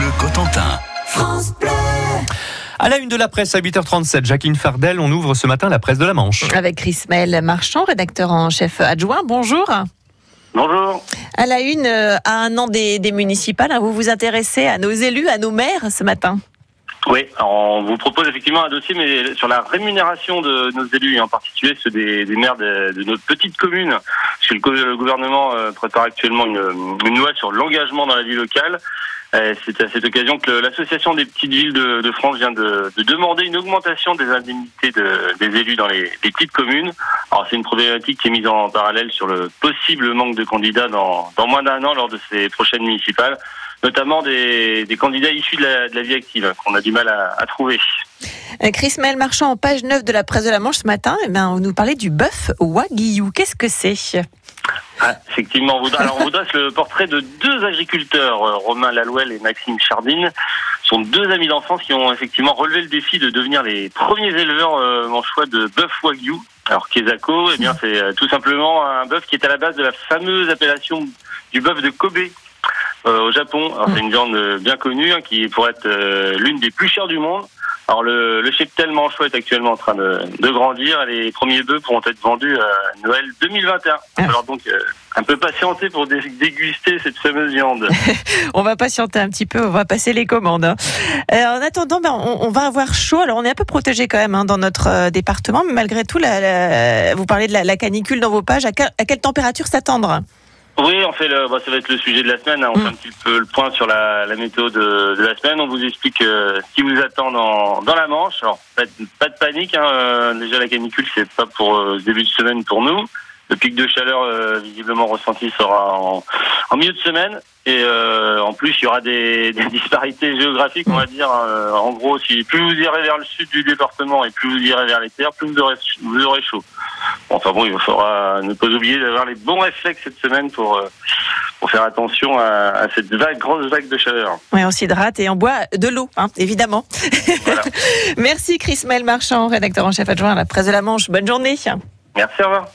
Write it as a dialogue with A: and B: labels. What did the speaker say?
A: matin.
B: À la une de la presse à 8h37, Jacqueline Fardel, on ouvre ce matin la presse de la Manche.
C: Avec Chris Maël Marchand, rédacteur en chef adjoint. Bonjour.
D: Bonjour.
C: À la une, euh, à un an des, des municipales, hein, vous vous intéressez à nos élus, à nos maires ce matin.
D: Oui, on vous propose effectivement un dossier, mais sur la rémunération de nos élus, et en particulier ceux des, des maires de, de notre petite commune. Parce que le, go- le gouvernement euh, prépare actuellement une, une loi sur l'engagement dans la vie locale. Euh, C'est à cette occasion que l'association des petites villes de, France vient de, de demander une augmentation des indemnités de- des élus dans les, petites communes. Alors c'est une problématique qui est mise en parallèle sur le possible manque de candidats dans, moins d'un an lors de ces prochaines municipales, notamment des, candidats issus de la, vie active qu'on a du mal à, trouver.
C: Euh, Chris Maël Marchand, en page 9 de la presse de la Manche ce matin, eh bien, vous nous parlez du bœuf Wagyu. Qu'est-ce que c'est?
D: Ah, effectivement, on vous, le portrait de deux agriculteurs, euh, Romain Lalouel et Maxime Chardine. Sont deux amis d'enfance qui ont effectivement relevé le défi de devenir les premiers éleveurs euh, en choix de bœuf wagyu. Alors Kesako, eh bien c'est euh, tout simplement un bœuf qui est à la base de la fameuse appellation du bœuf de Kobe. euh, au Japon, c'est une viande bien connue hein, qui pourrait être l'une des plus chères du monde. Alors le, le cheptel manchot est actuellement en train de, de grandir les premiers bœufs pourront être vendus à Noël 2021.
C: Ah.
D: Alors donc euh, un peu patienter pour dé- déguster cette fameuse viande.
C: On va patienter un petit peu, on va passer les commandes. hein. Euh, en attendant, ben, on, on va avoir chaud. Alors, on est un peu protégé quand même hein, dans notre euh, département, mais malgré tout, la- la- vous parlez de la, la canicule dans vos pages. À quelle température s'attendre?
D: Oui, on fait le, bah, ça va être le sujet de la semaine. hein. On
C: Mm.
D: fait un petit peu le point sur la, la météo de, de la semaine. On vous explique euh, ce qui vous attend dans, dans la Manche. Alors pas de, pas de panique. Hein. euh, déjà la canicule, c'est pas pour euh, début de semaine pour nous. Le pic de chaleur euh, visiblement ressenti sera en, en milieu de semaine. Et euh, en plus, il y aura des, des disparités géographiques, on va dire. hein. en gros, si plus vous irez vers le sud du département et plus vous irez vers les terres, plus vous aurez, vous aurez chaud. Enfin bon, il faudra ne pas oublier d'avoir les bons réflexes cette semaine pour, euh, pour faire attention à, à cette vague, grosse vague de chaleur.
C: Oui, on s'hydrate et on boit de l'eau, hein, évidemment.
D: Voilà.
C: Merci Chris Maël Marchand, rédacteur en chef adjoint à la presse de la Manche. Bonne journée.
D: Merci, au revoir.